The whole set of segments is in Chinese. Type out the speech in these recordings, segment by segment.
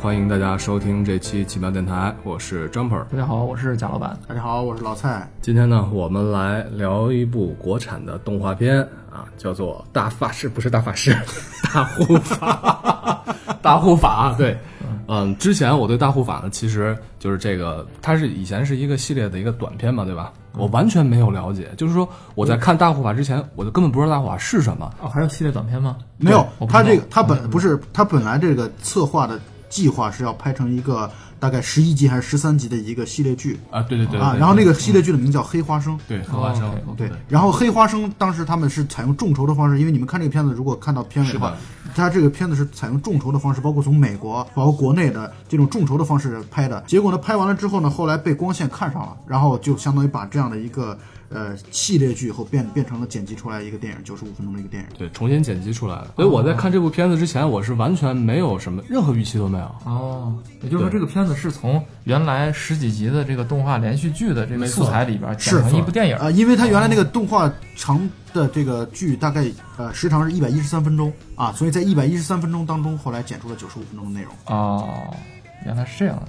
欢迎大家收听这期奇妙电台，我是 Jumper。大家好，我是贾老板。大家好，我是老蔡。今天呢，我们来聊一部国产的动画片啊，叫做《大法师》，不是大法师，大护法，大护法。对，嗯，之前我对大护法呢，其实就是这个，它是以前是一个系列的一个短片嘛，对吧？我完全没有了解，就是说我在看大护法之前，我就根本不知道大护法是什么。哦，还有系列短片吗？没有他这个他本不是他本来这个策划的计划是要拍成一个大概十一集还是十三集的一个系列剧啊，对对对啊，然后那个系列剧的名叫《黑花生》。对黑花生对，然后黑花生当时他们是采用众筹的方式，因为你们看这个片子，如果看到片尾的话是的，它这个片子是采用众筹的方式，包括从美国，包括国内的这种众筹的方式拍的。结果呢，拍完了之后呢，后来被光线看上了，然后就相当于把这样的一个呃系列剧以后变变成了剪辑出来一个电影，九十五分钟的一个电影。对，重新剪辑出来的。所以我在看这部片子之前，我是完全没有什么任何预期都没有。哦，也就是说这个片子是从原来十几集的这个动画连续剧的这个素材里边剪成一部电影。啊、因为它原来那个动画长的这个剧大概呃时长是一百一十三分钟啊，所以在一百一十三分钟当中，后来剪出了九十五分钟的内容。哦，原来是这样的，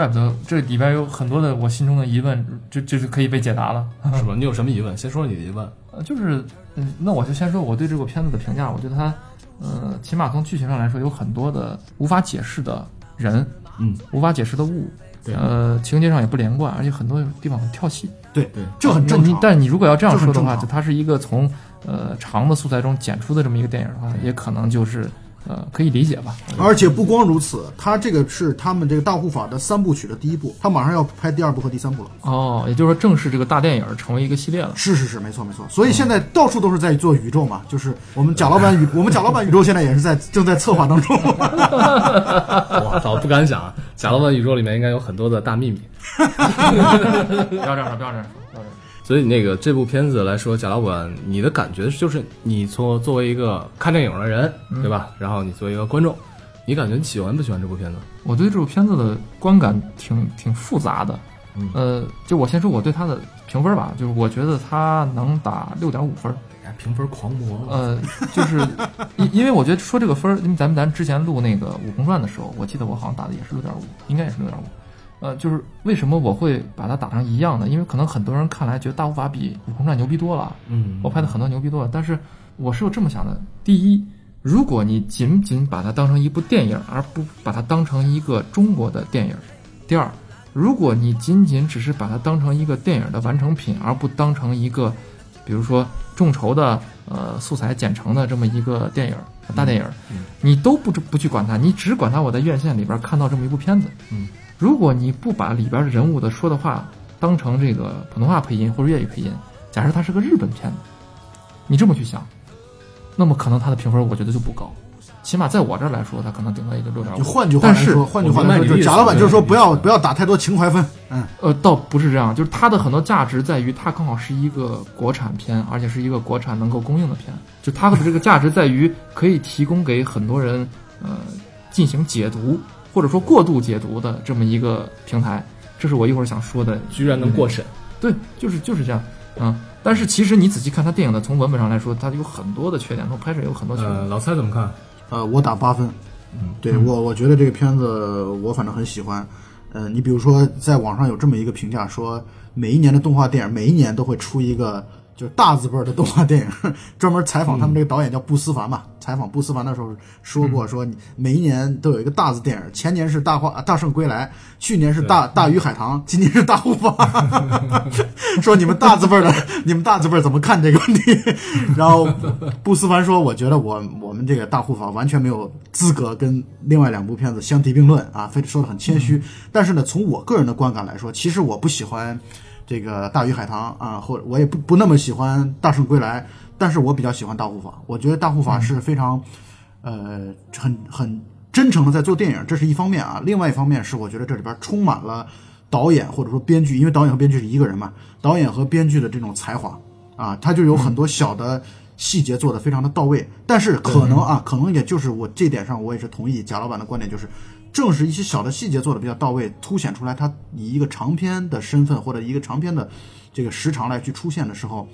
怪不得这里边有很多的我心中的疑问，就就是可以被解答了。是吧？你有什么疑问？先说你的疑问。呃，就是，嗯，那我就先说我对这部片子的评价。我觉得它，呃，起码从剧情上来说，有很多的无法解释的人，嗯，无法解释的物，对呃，情节上也不连贯，而且很多地方很跳戏。对对这很正常。但你如果要这样说的话，就它是一个从呃长的素材中剪出的这么一个电影的话，也可能就是呃可以理解吧。而且不光如此，他这个是他们这个大护法的三部曲的第一部，他马上要拍第二部和第三部了。哦，也就是说正式这个大电影成为一个系列了。是是是，没错没错。所以现在到处都是在做宇宙嘛，就是我们贾老板宇，我们贾老板宇宙现在也是在正在策划当中。我操，不敢想啊！贾老板宇宙里面应该有很多的大秘密。不要这样说，不要这样说，不要这样说。所以那个这部片子来说，贾老板，你的感觉就是你作作为一个看电影的人，对吧？然后你作为一个观众，你感觉你喜欢不喜欢这部片子？我对这部片子的观感挺挺复杂的，嗯呃，就我先说我对它的评分吧，就是我觉得它能打六点五分，哎评分狂魔，呃，就是 因因为我觉得说这个分儿，因为咱们咱之前录那个《悟空传》的时候，我记得我好像打的也是六点五，应该也是六点五。呃，就是为什么我会把它打成一样呢？因为可能很多人看来觉得《大护法》比《悟空传》牛逼多了，嗯我拍的很多牛逼多了，但是我是有这么想的：第一，如果你仅仅把它当成一部电影，而不把它当成一个中国的电影；第二，如果你仅仅只是把它当成一个电影的完成品，而不当成一个，比如说众筹的呃素材剪成的这么一个电影大电影，你都不不去管它，你只管它我在院线里边看到这么一部片子。嗯，如果你不把里边的人物的说的话当成这个普通话配音或者粤语配音，假设它是个日本片子，你这么去想，那么可能它的评分我觉得就不高，起码在我这儿来说，它可能顶多也就六点五。就换句话但是来说，换句话来说，贾老板就是说不要不要打太多情怀分。嗯，呃，倒不是这样，就是它的很多价值在于它刚好是一个国产片，而且是一个国产能够供应的片。就它的这个价值在于可以提供给很多人呃进行解读或者说过度解读的这么一个平台。这是我一会儿想说的。居然能过审，对，就是就是这样，嗯。但是其实你仔细看它电影的，从文本上来说，它有很多的缺点，从拍摄有很多缺点。呃，老蔡怎么看？呃，我打八分。嗯，对我我觉得这个片子我反正很喜欢。呃，你比如说在网上有这么一个评价说，每一年的动画电影每一年都会出一个就是大字辈儿的动画电影，专门采访他们这个导演叫布思凡嘛。采访布思凡的时候说过，说你每一年都有一个大字电影，前年是大话大圣归来，去年是大大鱼海棠，今年是大护法。说你们大字辈儿的，你们大字辈儿怎么看这个问题？然后布思凡说，我觉得我我们这个大护法完全没有资格跟另外两部片子相提并论啊，非得说的很谦虚。但是呢，从我个人的观感来说，其实我不喜欢这个大鱼海棠啊，或者我也不不那么喜欢大圣归来，但是我比较喜欢大护法。我觉得大护法是非常，呃，很很真诚的在做电影，这是一方面啊。另外一方面是我觉得这里边充满了导演或者说编剧，因为导演和编剧是一个人嘛，导演和编剧的这种才华啊，他就有很多小的。细节做的非常的到位，但是可能啊，可能也就是我这点上，我也是同意贾老板的观点，就是正是一些小的细节做的比较到位，凸显出来他以一个长篇的身份或者一个长篇的这个时长来去出现的时候，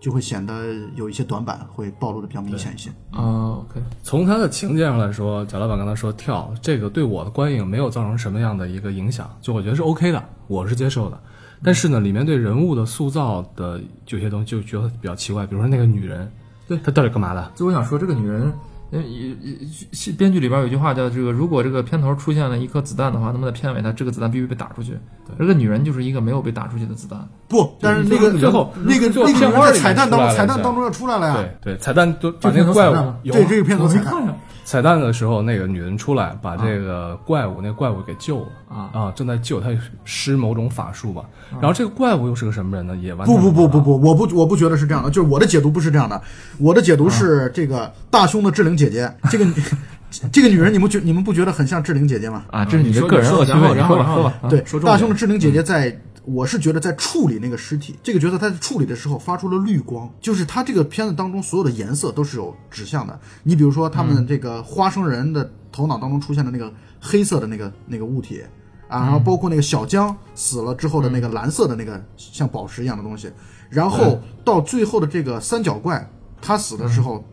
就会显得有一些短板，会暴露的比较明显一些。啊，OK，从它的情节上来说，贾老板刚才说跳这个对我的观影没有造成什么样的一个影响，就我觉得是 OK 的，我是接受的。但是呢，里面对人物的塑造的有些东西就觉得比较奇怪，比如说那个女人，对她到底干嘛的？就我想说，这个女人，呃，也也编剧里边有句话叫这个：如果这个片头出现了一颗子弹的话，那么在片尾它这个子弹必须被打出去。这个女人就是一个没有被打出去的子弹。不，但是那个最后那个那个女人在片花彩蛋当面出来了一下彩蛋当中要出来了呀。对对，彩蛋都把那个怪物对，这个片头彩蛋。呀。彩蛋的时候，那个女人出来把这个怪物，那怪物给救了啊正在救他施某种法术吧。然后这个怪物又是个什么人呢？也完不全不不不不，我不我不觉得是这样的，就是我的解读不是这样的，我的解读是这个大胸的志玲姐姐，这个 这个女人，你们觉你们不觉得很像志玲姐姐吗？啊，这是你的个人恶趣味，然后然后你说吧说吧。啊对大胸的志玲姐姐在，我是觉得在处理那个尸体，这个角色他在处理的时候发出了绿光，就是他这个片子当中所有的颜色都是有指向的。你比如说他们这个花生人的头脑当中出现的那个黑色的那个那个物体啊，然后包括那个小江死了之后的那个蓝色的那个像宝石一样的东西，然后到最后的这个三角怪，他死的时候。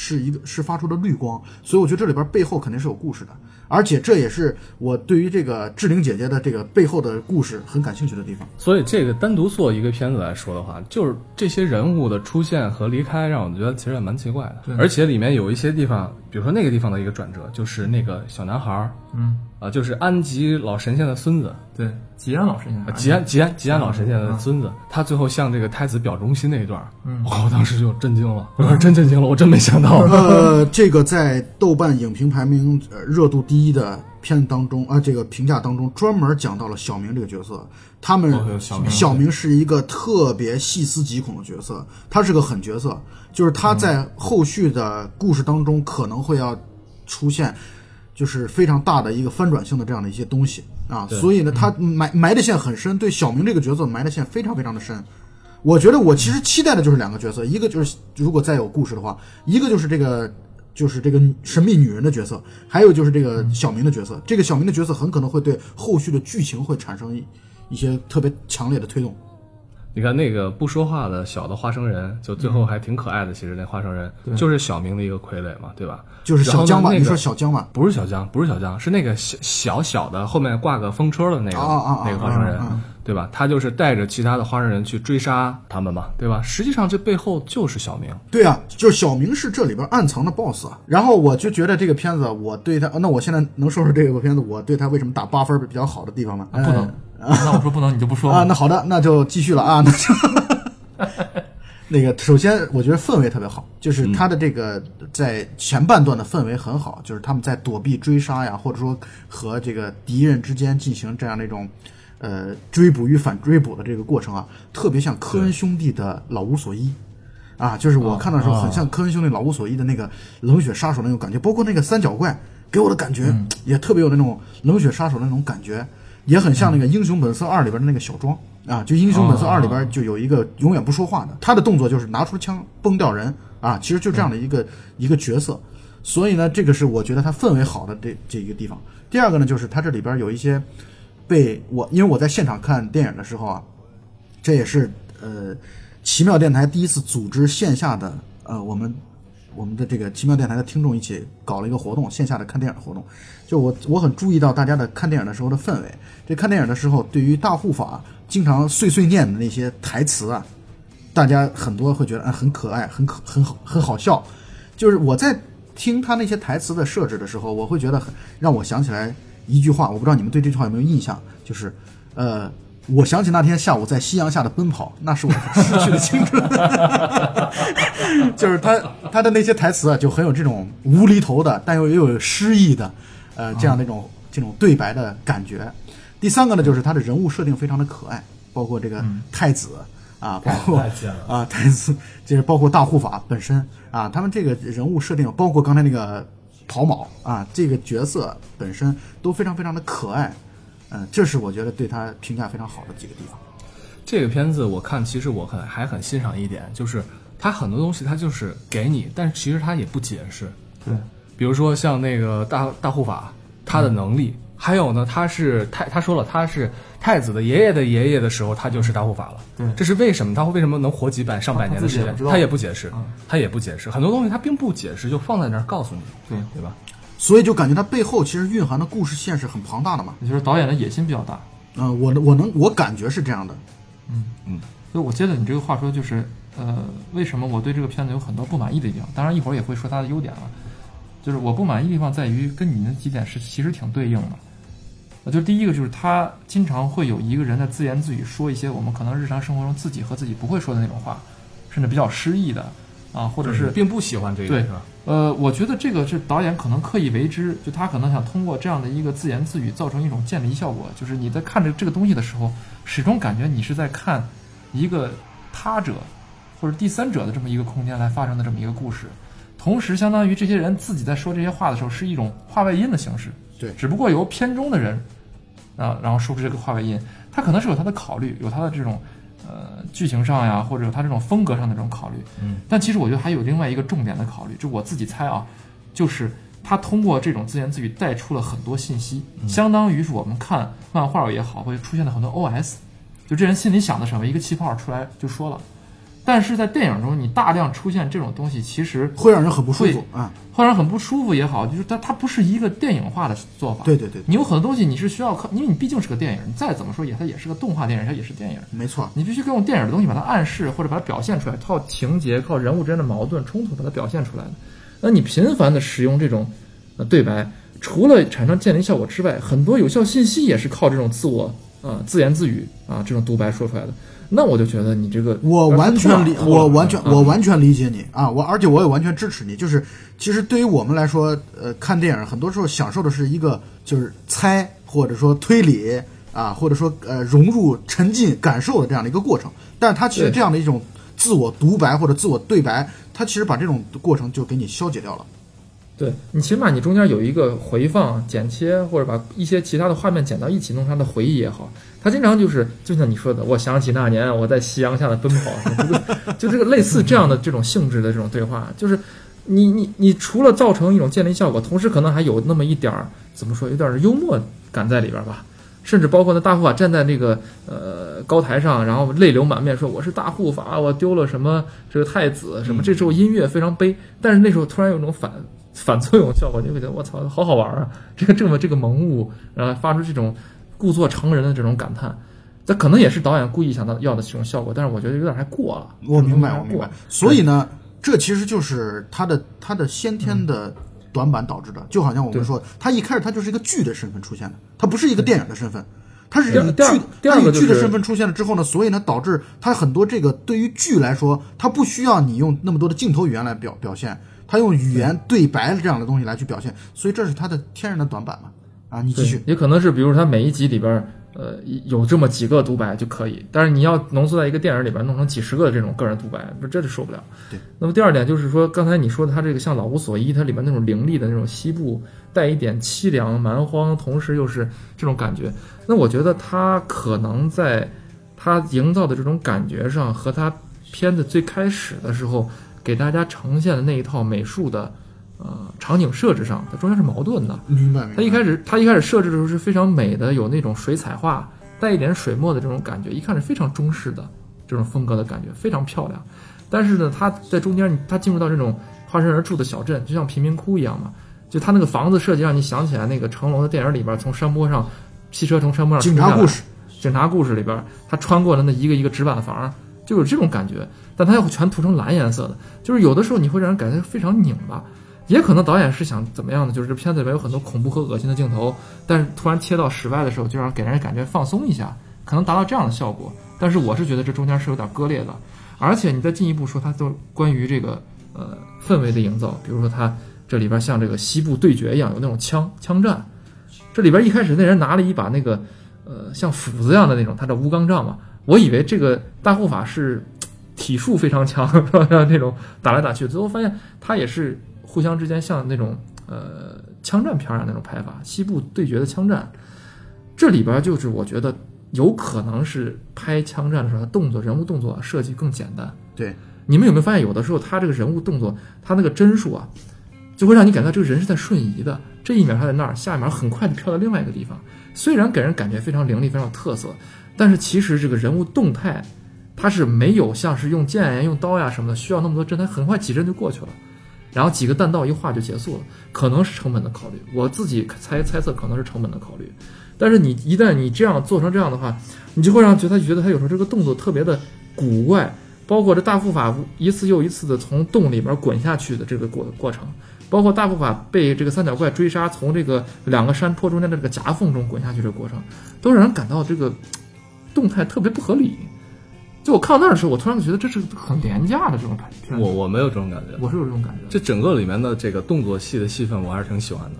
是一个是发出的绿光，所以我觉得这里边背后肯定是有故事的，而且这也是我对于这个志玲姐姐的这个背后的故事很感兴趣的地方。所以这个单独做一个片子来说的话，就是这些人物的出现和离开，让我觉得其实也蛮奇怪的。而且里面有一些地方，比如说那个地方的一个转折，就是那个小男孩儿，嗯，啊，就是安吉老神仙的孙子，对，吉安老师现在啊吉安吉安吉安老神仙的孙子，他最后向这个太子表忠心那一段，嗯，我当时就震惊了，我说真震惊了，我真没想到。呃，这个在豆瓣影评排名呃热度第一的片当中啊、这个评价当中专门讲到了小明这个角色。他们、哦有小明小明是一个特别细思极恐的角色，他是个狠角色，就是他在后续的故事当中可能会要出现，就是非常大的一个翻转性的这样的一些东西啊。所以呢，他埋埋的线很深，对小明这个角色埋的线非常非常的深。我觉得我其实期待的就是两个角色，一个就是如果再有故事的话，一个就是这个就是这个神秘女人的角色，还有就是这个小明的角色。这个小明的角色很可能会对后续的剧情会产生一一些特别强烈的推动。你看那个不说话的小的花生人，就最后还挺可爱的。其实那花生人就是小明的一个傀儡嘛，对吧？就是小江吧？然后呢那个你说小江吧？不是小江，不是小江，是那个小小小的后面挂个风车的那个、那个花生人，对吧？他就是带着其他的花生人去追杀他们嘛，对吧？实际上这背后就是小明。对啊，就是小明是这里边暗藏的 BOSS 啊。然后我就觉得这个片子，我对他，那我现在能说说这个片子我对他为什么打八分比较好的地方吗？不能。那我说不能，你就不说啊，那好的，那就继续了啊，那就 那个，首先我觉得氛围特别好，就是他的这个在前半段的氛围很好，就是他们在躲避追杀呀，或者说和这个敌人之间进行这样的一种呃追捕与反追捕的这个过程啊，特别像科恩兄弟的老无所依。啊，就是我看到的时候，很像科恩兄弟老无所依的那个冷血杀手那种感觉，包括那个三角怪，给我的感觉也特别有那种冷血杀手那种感觉。也很像那个《英雄本色二》里边的那个小庄啊，就《英雄本色二》里边就有一个永远不说话的，他的动作就是拿出枪崩掉人啊，其实就这样的一个、一个角色。所以呢，这个是我觉得它氛围好的这这一个地方。第二个呢，就是它这里边有一些被我，因为我在现场看电影的时候啊，这也是呃奇妙电台第一次组织线下的呃我们我们的这个奇妙电台的听众一起搞了一个活动，线下的看电影活动。就我我很注意到大家的看电影的时候的氛围。这看电影的时候，对于大护法经常碎碎念的那些台词啊，大家很多会觉得啊很可爱，很可很好很好笑。就是我在听他那些台词的设置的时候，我会觉得很让我想起来一句话，我不知道你们对这句话有没有印象，就是呃。我想起那天下午在夕阳下的奔跑，那是我失去的青春。就是他他的那些台词啊，就很有这种无厘头的，但又又有诗意的，呃，这样的一种、这种对白的感觉。第三个呢，就是他的人物设定非常的可爱，包括这个太子、啊，包括啊太子，就是包括大护法本身啊，他们这个人物设定，包括刚才那个跑卯啊，这个角色本身都非常非常的可爱。嗯，这是我觉得对他评价非常好的几个地方。这个片子我看，其实我很还很欣赏一点，就是他很多东西他就是给你，但是其实他也不解释。对，比如说像那个大大护法，他的能力还有呢，他是太他说了，他是太子的爷爷的爷爷的时候，他就是大护法了。对这是为什么？他会为什么能活几百上百年的时间他也不解释嗯，他也不解释，很多东西他并不解释，就放在那儿告诉你，对，对吧？所以就感觉他背后其实蕴含的故事线是很庞大的嘛。也就是导演的野心比较大。嗯、我我能我感觉是这样的。嗯嗯所以我接着你这个话说，就是呃，为什么我对这个片子有很多不满意的地方？当然一会儿也会说它的优点了。就是我不满意的地方在于跟你那几点是其实挺对应的。呃，就是第一个就是他经常会有一个人在自言自语说一些我们可能日常生活中自己和自己不会说的那种话，甚至比较诗意的啊，或者是并不喜欢这个，对？呃，我觉得这个是导演可能刻意为之，就他可能想通过这样的一个自言自语，造成一种渐离效果，就是你在看着这个东西的时候，始终感觉你是在看一个他者或者第三者的这么一个空间来发生的这么一个故事，同时相当于这些人自己在说这些话的时候是一种话外音的形式，对只不过由片中的人啊，然后说出这个话外音，他可能是有他的考虑，有他的这种呃剧情上呀，或者有他这种风格上的这种考虑。嗯，但其实我觉得还有另外一个重点的考虑，就我自己猜啊，就是他通过这种自言自语带出了很多信息，相当于是我们看漫画也好，会出现了很多 OS，就这人心里想的什么，一个气泡出来就说了。但是在电影中，你大量出现这种东西，其实会让人很不舒服啊、会让人很不舒服也好，就是它它不是一个电影化的做法。对对对，你有很多东西你是需要靠，因为你毕竟是个电影，你再怎么说也它也是个动画电影，它也是电影，没错，你必须用电影的东西把它暗示或者把它表现出来，靠情节、靠人物之间的矛盾冲突把它表现出来的。那你频繁的使用这种呃对白，除了产生建立效果之外，很多有效信息也是靠这种自我啊、呃自言自语啊这种独白说出来的。那我就觉得你这个我完全理，我完全嗯我完全理解你啊，我而且我也完全支持你。就是其实对于我们来说，呃，看电影很多时候享受的是一个就是猜或者说推理啊，或者说呃融入沉浸感受的这样的一个过程。但是它其实这样的一种自我独白或者自我对白，它其实把这种过程就给你消解掉了。对你起码你中间有一个回放、剪切，或者把一些其他的画面剪到一起，弄成他的回忆也好。他经常就是就像你说的，我想起那年我在夕阳下的奔跑，就这个 类似这样的这种性质的这种对话，就是你你你除了造成一种建立效果，同时可能还有那么一点儿怎么说，有点幽默感在里边吧。甚至包括那大护法站在那个呃高台上，然后泪流满面说我是大护法，我丢了什么这个太子什么。这时候音乐非常悲，但是那时候突然有一种反反作用效果，你会觉得我操，好好玩啊！这个这么这个萌物，然后发出这种故作成人的这种感叹，这可能也是导演故意想到要的这种效果，但是我觉得有点太过了。我明白，我明白。所以呢，这其实就是他的他的先天的短板导致的。就好像我们说，他一开始他就是一个剧的身份出现的，他不是一个电影的身份。他是以剧他以剧的身份出现了之后呢，所以呢，导致他很多这个对于剧来说，他不需要你用那么多的镜头语言来表表现，他用语言对白这样的东西来去表现，所以这是他的天然的短板嘛。啊，你继续，。也可能是比如他每一集里边，呃，有这么几个独白就可以，但是你要浓缩在一个电影里边，弄成几十个这种个人独白，不这就受不了。对。那么第二点就是说，刚才你说的他这个像老无所依，它里面那种凌厉的那种西部，带一点凄凉蛮荒，同时又是这种感觉。那我觉得他可能在他营造的这种感觉上，和他片子最开始的时候给大家呈现的那一套美术的呃场景设置上，它中间是矛盾的。明白。它一开始，它一开始设置的时候是非常美的，有那种水彩画，带一点水墨的这种感觉，一看是非常中式的这种风格的感觉，非常漂亮。但是呢，它在中间，它进入到这种化身而住的小镇，就像贫民窟一样嘛。就它那个房子设计，让你想起来那个成龙的电影里边，从山坡上，汽车从山坡上警察故事，警察故事里边，他穿过的那一个一个纸板房，就有这种感觉，但他又全涂成蓝颜色的，就是有的时候你会让人感觉非常拧巴。也可能导演是想怎么样呢？就是这片子里边有很多恐怖和恶心的镜头，但是突然切到室外的时候，就让给人感觉放松一下，可能达到这样的效果。但是我是觉得这中间是有点割裂的，而且你再进一步说，它都关于这个呃氛围的营造，比如说它这里边像这个西部对决一样，有那种枪枪战。这里边一开始那人拿了一把那个呃像斧子一样的那种，他叫乌钢杖嘛，我以为这个大护法是体术非常强，是吧？那种打来打去，最后发现他也是互相之间像那种呃枪战片儿一样那种拍法，西部对决的枪战。这里边就是我觉得有可能是拍枪战的时候，他动作人物动作设计更简单。对，你们有没有发现，有的时候他这个人物动作，他那个帧数啊，就会让你感觉到这个人是在瞬移的，这一秒他在那儿，下一秒很快就飘到另外一个地方。虽然给人感觉非常凌厉、非常有特色，但是其实这个人物动态，它是没有像是用剑呀、用刀呀什么的需要那么多帧，它很快几帧就过去了，然后几个弹道一画就结束了。可能是成本的考虑，我自己猜猜测可能是成本的考虑。但是你一旦你这样做成这样的话，你就会让觉得他觉得他有时候这个动作特别的古怪，包括这大护法一次又一次的从洞里面滚下去的这个过过程。包括大护法被这个三角怪追杀，从这个两个山坡中间的这个夹缝中滚下去这个过程，都让人感到这个动态特别不合理。就我看到那儿的时候，我突然觉得这是很廉价的这种感觉。我我没有这种感觉，我是有这种感觉。这整个里面的这个动作戏的戏份，我还是挺喜欢的。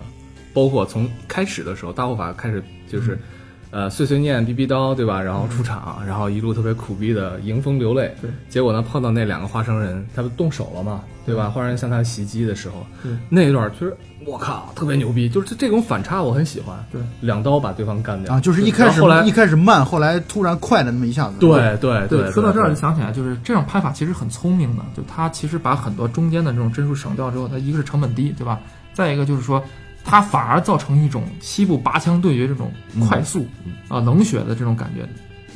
包括从开始的时候，大护法开始就是。呃，碎碎念、逼逼叨，对吧？然后出场，然后一路特别苦逼的迎风流泪。对，结果呢，碰到那两个花生人，他不动手了嘛，对吧？花生人向他袭击的时候，那一段，其实我靠，特别牛逼，就是这这种反差我很喜欢。对，两刀把对方干掉啊，就是一开始后来一开始慢，后来突然快了那么一下子。对对对，说到这儿就想起来，就是这种拍法其实很聪明的，就他其实把很多中间的这种帧数省掉之后，它一个是成本低，对吧？再一个就是说。它反而造成一种西部拔枪对决这种快速啊冷血的这种感觉。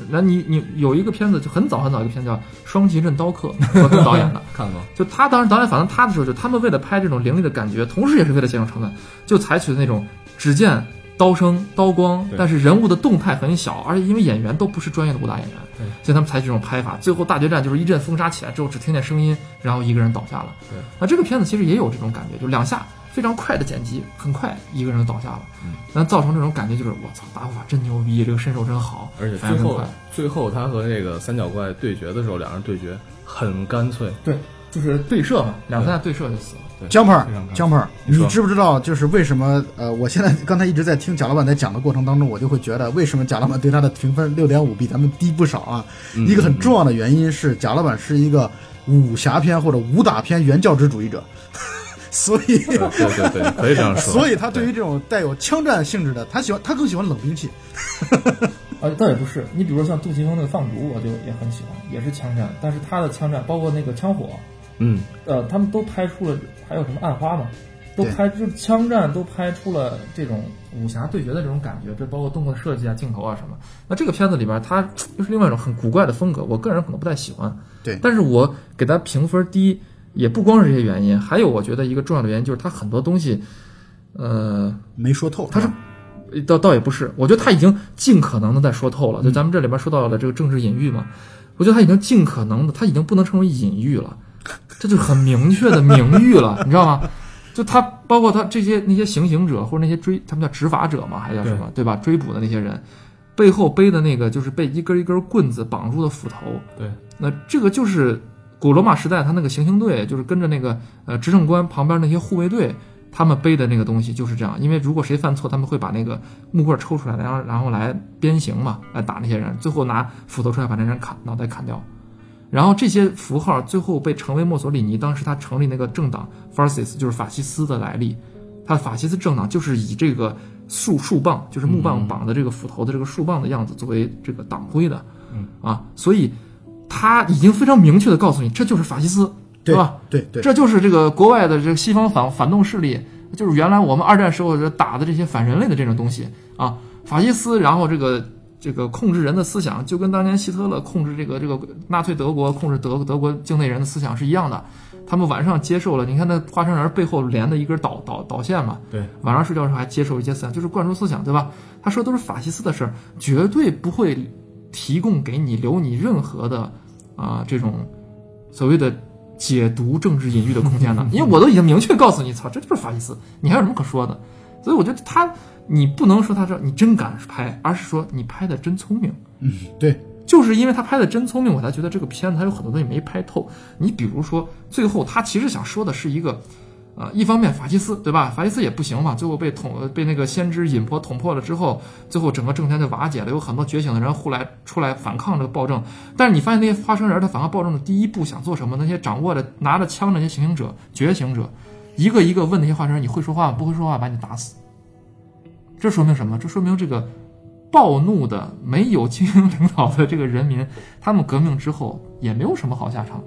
那你你有一个片子就很早很早一个片子叫《双旗镇刀客》，导演的，看过。就他当时导演反正他的时候，就他们为了拍这种凌厉的感觉，同时也是为了节省成本，就采取的那种只见刀声、刀光，但是人物的动态很小，而且因为演员都不是专业的武打演员，所以他们采取这种拍法。最后大决战就是一阵风沙起来之后，只听见声音，然后一个人倒下了。对，那这个片子其实也有这种感觉，就两下。非常快的剪辑，很快一个人就倒下了，嗯，那造成这种感觉就是我操，大护法真牛逼，这个身手真好，而且最后最后他和那个三角怪对决的时候，两人对决很干脆，对，就是对射嘛，两三下对射就死了。江鹏，江鹏，你知不知道就是为什么？呃，我现在刚才一直在听贾老板在讲的过程当中，我就会觉得为什么贾老板对他的评分六点五比咱们低不少啊？一个很重要的原因是贾老板是一个武侠片或者武打片原教旨主义者。所以，对对对，可以这样说。所以他对于这种带有枪战性质的，他喜欢，他更喜欢冷兵器。啊，倒也不是。你比如说像杜琪峰那个放逐，我就也很喜欢，也是枪战。但是他的枪战，包括那个枪火，嗯，呃，他们都拍出了，还有什么暗花嘛，都拍就是枪战都拍出了这种武侠对决的这种感觉。这包括动作设计啊、镜头啊什么。那这个片子里边，它又是另外一种很古怪的风格，我个人可能不太喜欢。对，但是我给他评分低。也不光是这些原因，还有我觉得一个重要的原因就是他很多东西，呃，没说透。他是，倒倒也不是，我觉得他已经尽可能的在说透了。就咱们这里边说到的这个政治隐喻嘛，我觉得他已经尽可能的，他已经不能称为隐喻了，这就很明确的明喻了，你知道吗？就他包括他这些那些行刑者或者那些追他们叫执法者嘛，还叫什么对吧？追捕的那些人背后背的那个就是被一根一根棍子绑住的斧头，对，那这个就是。古罗马时代，他那个行刑队就是跟着那个呃执政官旁边那些护卫队，他们背的那个东西就是这样。因为如果谁犯错，他们会把那个木棍抽出来，然后然后来鞭刑嘛，来打那些人，最后拿斧头出来把那人砍脑袋砍掉。然后这些符号最后被成为墨索里尼当时他成立那个政党 Fascist，就是法西斯的来历。他的法西斯政党就是以这个树树棒，就是木棒绑的这个斧头的这个树棒的样子作为这个党徽的。嗯啊，所以。他已经非常明确的告诉你，这就是法西斯，对吧？对对，这就是这个国外的这个西方反反动势力，就是原来我们二战时候打的这些反人类的这种东西啊，法西斯，然后这个这个控制人的思想，就跟当年希特勒控制这个这个纳粹德国控制德德国境内人的思想是一样的。他们晚上接受了，你看那花生仁背后连的一根导导导线嘛，对，晚上睡觉时候还接受一些思想，就是灌输思想，对吧？他说都是法西斯的事儿，绝对不会提供给你留你任何的。啊，这种所谓的解读政治隐喻的空间呢？因为我都已经明确告诉你，操，这就是法西斯，你还有什么可说的？所以我觉得他，你不能说他这你真敢拍，而是说你拍的真聪明。嗯，对，就是因为他拍的真聪明，我才觉得这个片子他有很多东西没拍透。你比如说，最后他其实想说的是一个。啊，一方面法西斯对吧？法西斯也不行嘛，最后被捅被那个先知引破捅破了之后，最后整个政权就瓦解了，有很多觉醒的人后来出来反抗这个暴政。但是你发现那些花生人他反抗暴政的第一步想做什么？那些掌握着拿着枪那些行刑者、觉醒者，一个一个问那些花生人：“你会说话吗？不会说话，把你打死。”这说明什么？这说明这个暴怒的、没有精英领导的这个人民，他们革命之后也没有什么好下场，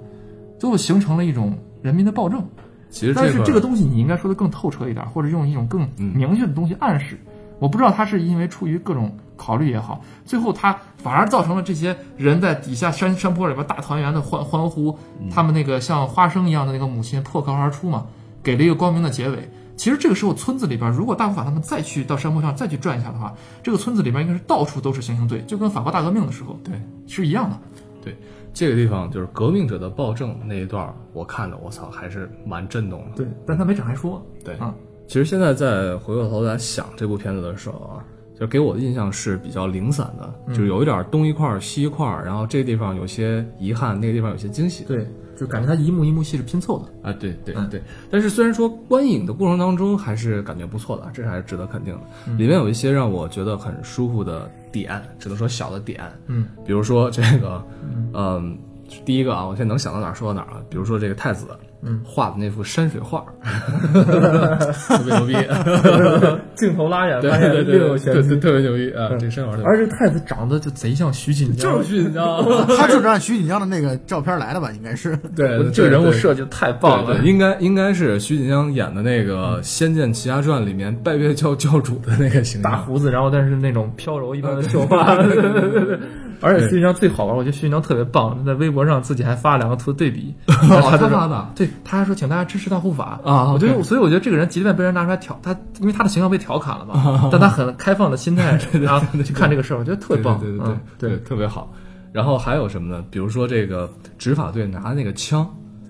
最后形成了一种人民的暴政。其实但是这个东西你应该说的更透彻一点，或者用一种更嗯明确的东西暗示。我不知道他是因为出于各种考虑也好，最后他反而造成了这些人在底下山山坡里边大团圆的欢欢呼，嗯他们那个像花生一样的那个母亲破壳而出嘛，给了一个光明的结尾。其实这个时候村子里边，如果大护法他们再去到山坡上再去转一下的话，这个村子里边应该是到处都是行刑队，就跟法国大革命的时候对是一样的。对这个地方就是革命者的暴政那一段，我看的我操还是蛮震动的。对，但他没展开说。对啊，其实现在在回过头来想这部片子的时候啊，就给我的印象是比较零散的，嗯就是有一点东一块儿西一块儿，然后这个地方有些遗憾，那个地方有些惊喜。对，就感觉他一幕一幕戏是拼凑的。啊，对对嗯对，但是虽然说观影的过程当中还是感觉不错的，这是还是值得肯定的。嗯里面有一些让我觉得很舒服的点，只能说小的点，嗯。比如说这个，嗯，第一个啊，我现在能想到哪儿说到哪儿啊，比如说这个太子，嗯，画的那幅山水画，特别牛逼，镜头拉远，对发现对对另有对对对，特别牛逼啊，这个山水画特别而且太子长得就贼像徐锦江，就是徐锦江，他就是按徐锦江的那个照片来的吧？应该是。对，这个人物设计的太棒了对对，。应该应该是徐锦江演的那个《仙剑奇侠传》里面拜月教教主的那个形象。大胡子，然后但是那种飘柔一般的秀发，对对对对对。而且徐锦江最好玩，我觉得徐锦江特别棒，在微博上自己还发了两个图对比，他发的，对，他还说请大家支持大护法啊我觉得，所以我觉得这个人即便被人拿出来调，他因为他的形象被调侃了嘛，但他很开放的心态，然后去看这个事儿，我觉得特别棒，对对对特别好。然后还有什么呢？比如说这个执法队拿那个枪，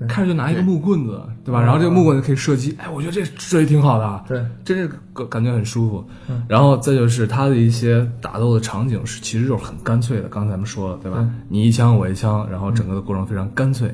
开始就拿一个木棍子，对吧？然后这个木棍子可以射击，哎，我觉得这设计挺好的，啊对，真是感感觉很舒服。然后再就是他的一些打斗的场景是，其实就是很干脆的。刚才咱们说了，对吧？你一枪我一枪，然后整个的过程非常干脆。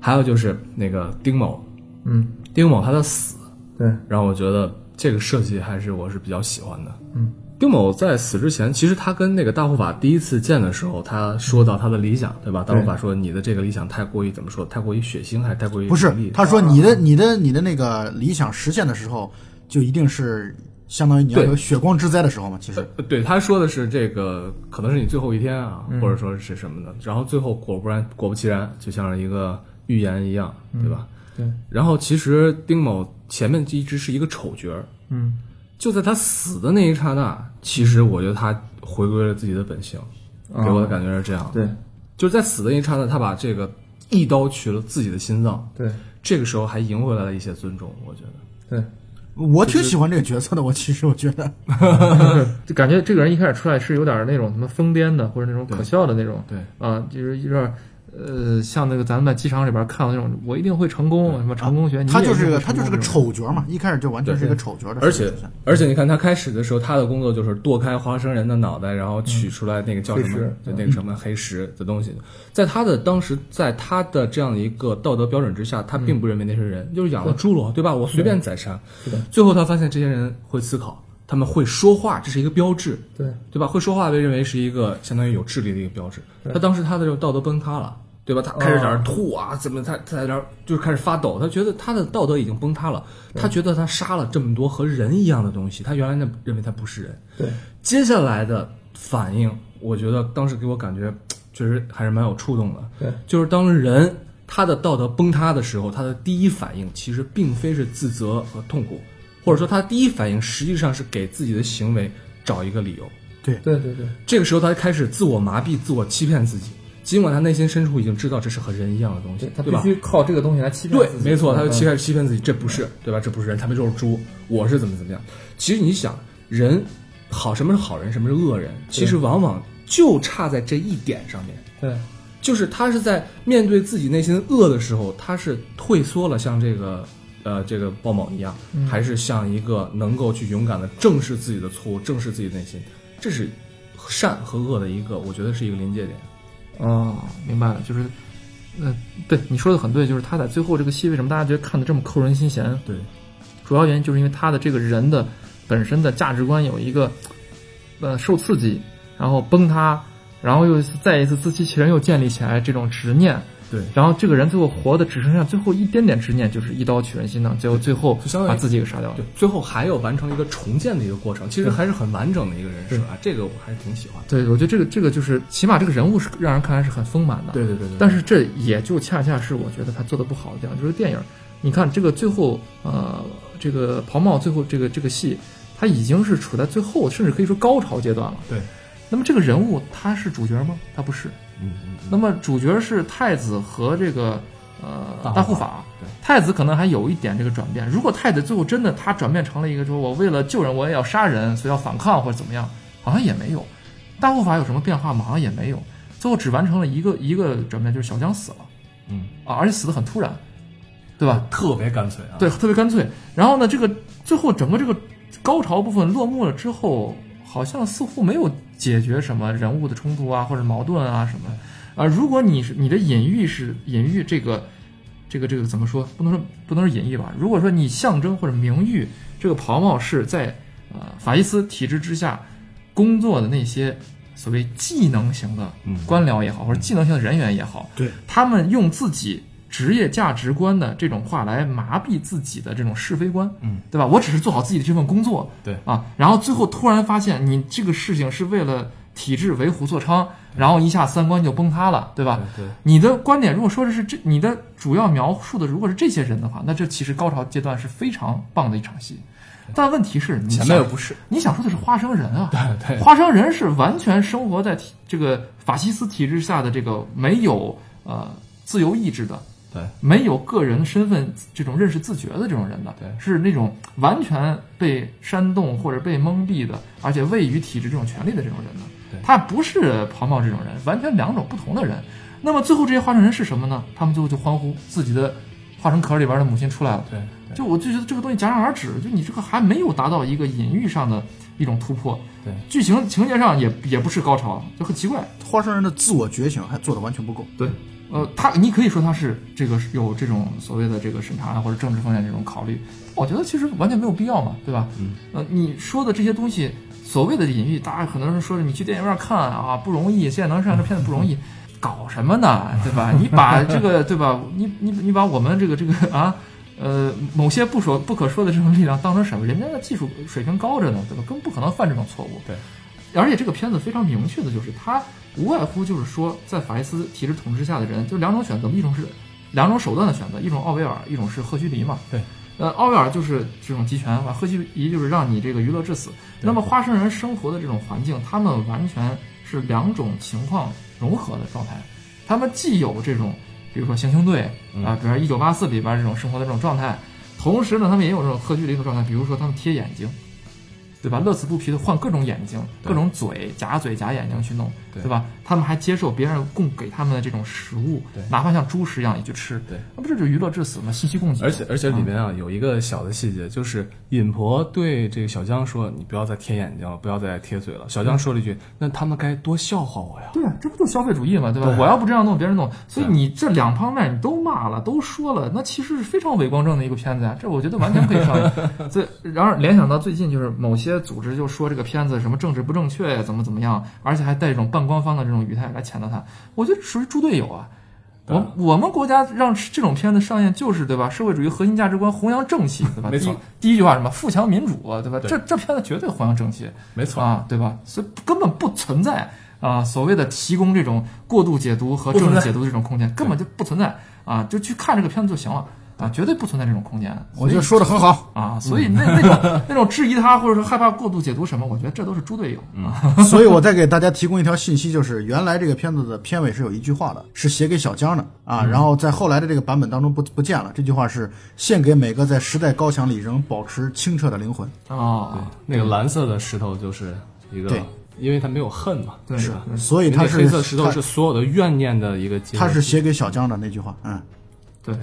还有就是那个丁某，嗯，丁某他的死，对，让我觉得这个设计还是我是比较喜欢的。嗯，丁某在死之前，其实他跟那个大护法第一次见的时候，他说到他的理想，对吧？大护法说你的这个理想太过于怎么说？太过于血腥，还是太过于不是，他说你的你的你的那个理想实现的时候，就一定是相当于你要有血光之灾的时候嘛。其实呃对，他说的是这个可能是你最后一天啊，或者说是什么的。然后最后果不然，果不其然，就像是一个预言一样，对吧？对，然后其实丁某前面一直是一个丑角儿，嗯，就在他死的那一刹那，其实我觉得他回归了自己的本性，给我的感觉是这样。对就是在死的那一刹那，他把这个一刀取了自己的心脏，对这个时候还赢回来了一些尊重，我觉得。对。我挺喜欢这个角色的。我其实我觉得，就 感觉这个人一开始出来是有点那种什么疯癫的，或者那种可笑的那种，对啊，就是有点呃，像那个咱们在机场里边看到那种，我一定会成功，什么成功学，你他就是个他就是个丑角嘛，一开始就完全是一个丑角的而且。而且你看他开始的时候，他的工作就是剁开花生人的脑袋，然后取出来那个叫什么黑石，就那个什么黑石的东西。在他的当时，在他的这样的一个道德标准之下，他并不认为那是人，就是养了猪猡，对吧？我随便宰杀。最后他发现这些人会思考，他们会说话，这是一个标志，对对吧？会说话被认为是一个相当于有智力的一个标志。他当时他的这个道德崩塌了，对吧？他开始在那儿吐啊，怎么他他在那儿就开始发抖，他觉得他的道德已经崩塌了，他觉得他杀了这么多和人一样的东西，他原来那认为他不是人。对接下来的反应，我觉得当时给我感觉确实还是蛮有触动的。对，就是当人他的道德崩塌的时候，他的第一反应其实并非是自责和痛苦，或者说他第一反应实际上是给自己的行为找一个理由。对对对对，这个时候他开始自我麻痹、自我欺骗自己，尽管他内心深处已经知道这是和人一样的东西对，他？必须靠这个东西来欺骗对自，己对没错，他就嗯欺骗欺骗自己，这不是对吧？这不是人，他们就是猪，我是怎么怎么样。其实你想，人好，什么是好人，什么是恶人？其实往往就差在这一点上面，对就是他是在面对自己内心恶的时候，他是退缩了，像这个呃这个鲍某一样，嗯还是像一个能够去勇敢的正视自己的错误，正视自己的内心，这是善和恶的一个，我觉得是一个临界点。哦，明白了，就是，呃，对你说的很对，就是他在最后这个戏为什么大家觉得看的这么扣人心弦？对，主要原因就是因为他的这个人的本身的价值观有一个，呃，受刺激，然后崩塌，然后又再一次自欺欺人，又建立起来这种执念，对，然后这个人最后活的只剩下最后一点点执念，就是一刀取人心脏，最后最后把自己给杀掉了对。，最后还有完成一个重建的一个过程，其实还是很完整的一个人设啊，这个我还是挺喜欢的。对，我觉得这个这个就是起码这个人物是让人看来是很丰满的。对对对对，但是这也就恰恰是我觉得他做的不好的地方，就是电影你看这个最后，呃，这个袍帽最后这个这个戏，他已经是处在最后，甚至可以说高潮阶段了。对。那么这个人物他是主角吗？他不是。嗯嗯。那么主角是太子和这个呃大护法。对。太子可能还有一点这个转变。如果太子最后真的他转变成了一个说我为了救人我也要杀人，所以要反抗或者怎么样，好像也没有。大护法有什么变化吗？好像也没有。最后只完成了一个一个转变，就是小江死了。嗯。啊，而且死的很突然。对吧？特别干脆啊！对，特别干脆。然后呢，这个最后整个这个高潮部分落幕了之后，好像似乎没有解决什么人物的冲突啊，或者矛盾啊什么。啊，如果你是你的隐喻是隐喻这个这个这个怎么说？不能说不能是隐喻吧？如果说你象征或者名誉这个袍帽是在呃法西斯体制之下工作的那些所谓技能型的官僚也好，或者技能型的人员也好，对他们用自己。职业价值观的这种话来麻痹自己的这种是非观，嗯，对吧？我只是做好自己的这份工作，对啊，然后最后突然发现你这个事情是为了体制为虎作伥，然后一下三观就崩塌了，对吧？对，你的观点如果说的是这，你的主要描述的如果是这些人的话，那这其实高潮阶段是非常棒的一场戏。但问题是，前面又不是你想说的是花生人啊？对对，花生人是完全生活在这个法西斯体制下的这个没有呃自由意志的。对，没有个人身份这种认识自觉的这种人的，对，是那种完全被煽动或者被蒙蔽的，而且位于体制这种权利的这种人的，对，他不是庞茂这种人，完全两种不同的人。那么最后这些化生人是什么呢？他们最后就欢呼自己的化成壳里边的母亲出来了。对，就我就觉得这个东西戛然而止，就你这个还没有达到一个隐喻上的一种突破。对，剧情情节上也也不是高潮，就很奇怪。花生人的自我觉醒还做的完全不够。对。呃，他你可以说他是这个有这种所谓的这个审查或者政治风险这种考虑，我觉得其实完全没有必要嘛，对吧？嗯，呃，你说的这些东西，所谓的隐喻，大家可能是说你去电影院看啊不容易，现在能上这片子不容易，搞什么呢？对吧？你把这个对吧？你你你把我们这个这个啊，呃，某些不说不可说的这种力量当成什么？人家的技术水平高着呢，对吧？更不可能犯这种错误。对，而且这个片子非常明确的就是他。无外乎就是说，在法西斯体制统治下的人，就两种选择，一种是两种手段的选择，一种奥威尔，一种是赫胥黎嘛。对，呃，奥威尔就是这种集权，赫胥黎就是让你这个娱乐至死。那么花生人生活的这种环境，他们完全是两种情况融合的状态。他们既有这种，比如说行星队啊，比如说一九八四里边这种生活的这种状态，同时呢，他们也有这种赫胥黎的状态，比如说他们贴眼睛。对吧？乐此不疲的换各种眼睛、各种嘴、假嘴、假眼睛去弄，对吧？他们还接受别人供给他们的这种食物，哪怕像猪食一样也去吃，对，那不是就娱乐至死吗？信息供给。而且而且里面啊有一个小的细节，就是尹婆对这个小江说：“你不要再贴眼睛了，不要再贴嘴了。”小江说了一句：“那他们该多笑话我呀！”对啊，这不就消费主义嘛，对吧？我要不这样弄，别人弄，所以你这两方面你都骂了，都说了，那其实是非常伪光正的一个片子呀。这我觉得完全可以上映。这然而联想到最近就是某些组织就说这。个片子什么政治不正确呀？怎么怎么样？而且还带一种半官方的这种语态来谴责他，我觉得属于猪队友啊！我我们国家让这种片子上映，就是对吧？社会主义核心价值观弘扬正气，对吧？没错。第一句话什么？富强民主，对吧？这这片子绝对弘扬正气，没错啊，对吧？所以根本不存在啊所谓的提供这种过度解读和政治解读的这种空间，根本就不存在啊！就去看这个片子就行了。啊，绝对不存在这种空间。我觉得说的很好啊，所以那那种那种质疑他，或者说害怕过度解读什么，我觉得这都是猪队友啊。所以我再给大家提供一条信息，就是原来这个片子的片尾是有一句话的，是写给小江的啊。然后在后来的这个版本当中不不见了。这句话是献给每个在时代高墙里仍保持清澈的灵魂啊。那个蓝色的石头就是一个，对，因为他没有恨嘛，对，是，所以他是黑色石头是所有的怨念的一个结。他是写给小江的那句话，嗯，对。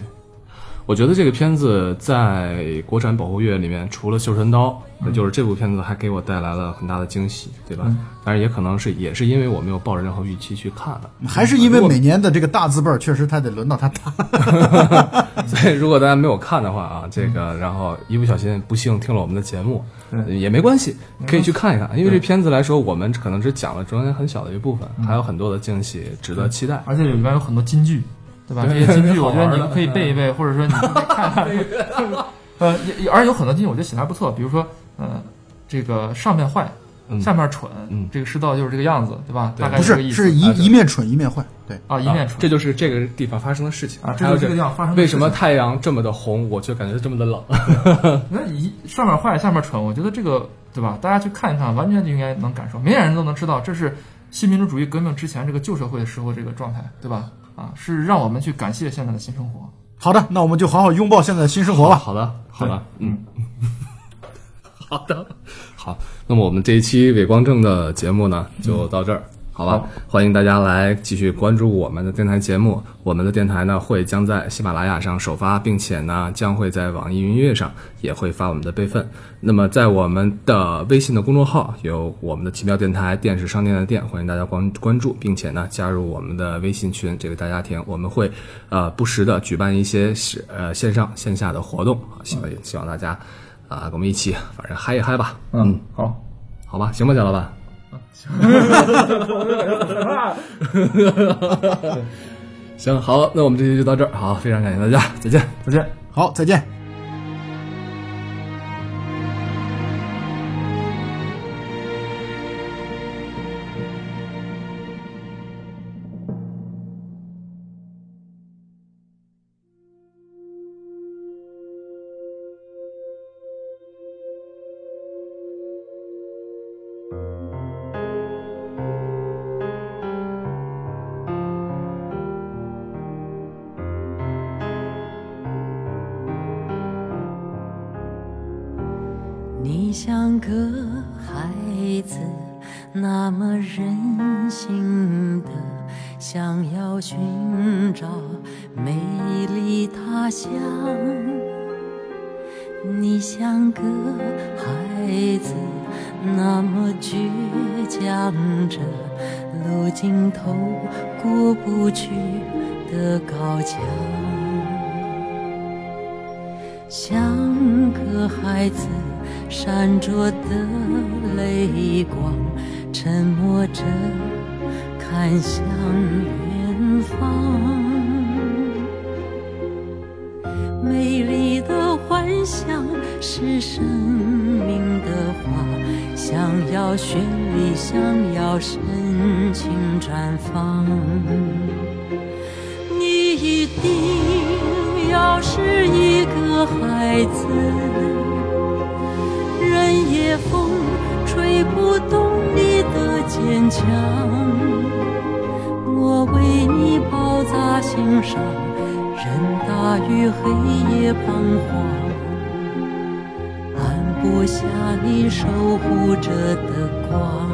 我觉得这个片子在国产保护月里面，除了《绣春刀》，那就是这部片子还给我带来了很大的惊喜，对吧？当然也可能是也是因为我没有抱着任何预期去看的，还是因为每年的这个大字辈儿，确实他得轮到他打。所以如果大家没有看的话啊，这个然后一不小心不幸听了我们的节目，也没关系，可以去看一看。因为这片子来说，我们可能只讲了中间很小的一部分，还有很多的惊喜值得期待，而且里面有很多金句。对吧？这些金句，我觉得你们可以背一背，或者说你可以看看。呃，也而且有很多金句，我觉得写的还不错。比如说，呃，这个上面坏，嗯下面蠢，嗯这个世道就是这个样子，对吧？大概不是这个意思。是一一面蠢一面坏，对，啊，一面蠢，这就是这个地方发生的事情啊这就是这个地方发生为什么太阳这么的红，我却感觉这么的冷？那一上面坏，下面蠢，我觉得这个对吧？大家去看一看，完全就应该能感受，明眼人都能知道，这是新民主主义革命之前这个旧社会的时候这个状态，对吧？啊，是让我们去感谢现在的新生活。好的，那我们就好好拥抱现在的新生活吧。好的，好的，嗯，好的，好。那么我们这一期伪光正的节目呢，就到这儿。好吧，欢迎大家来继续关注我们的电台节目。我们的电台呢会将在喜马拉雅上首发，并且呢将会在网易云音乐上也会发我们的备份。那么在我们的微信的公众号有我们的奇妙电台，电视商店的店，欢迎大家关关注，并且呢加入我们的微信群这个大家庭。我们会呃不时的举办一些是呃线上线下的活动，希望希望大家啊、跟我们一起反正嗨一嗨吧。嗯，好，好吧，行吧，贾老板。行，好，那我们这期就到这儿。好，非常感谢大家，再见。再见。好，再见。想要寻找美丽他乡。你像个孩子，那么倔强着路尽头过不去的高墙。像个孩子，闪着的泪光，沉默着看向远方。美丽的幻想是生命的花，想要绚丽，想要深情绽放。你一定要是一个孩子，任夜风吹不动你的坚强。包扎心上，任大雨黑夜彷徨，按不下你守护着的光。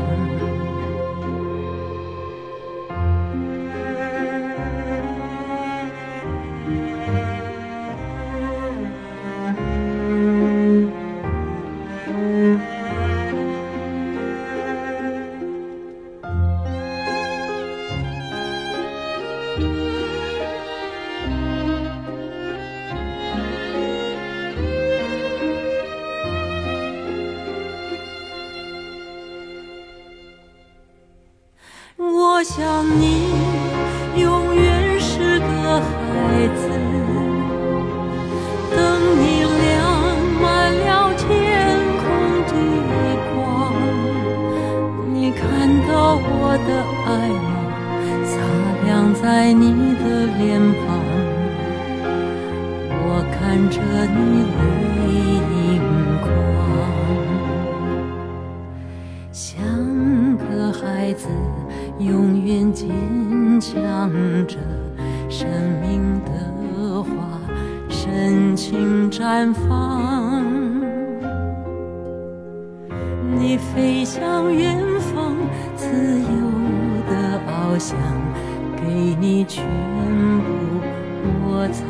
像个孩子，永远坚强着生命的花，深情绽放。你飞向远方，自由的翱翔，给你全部，我才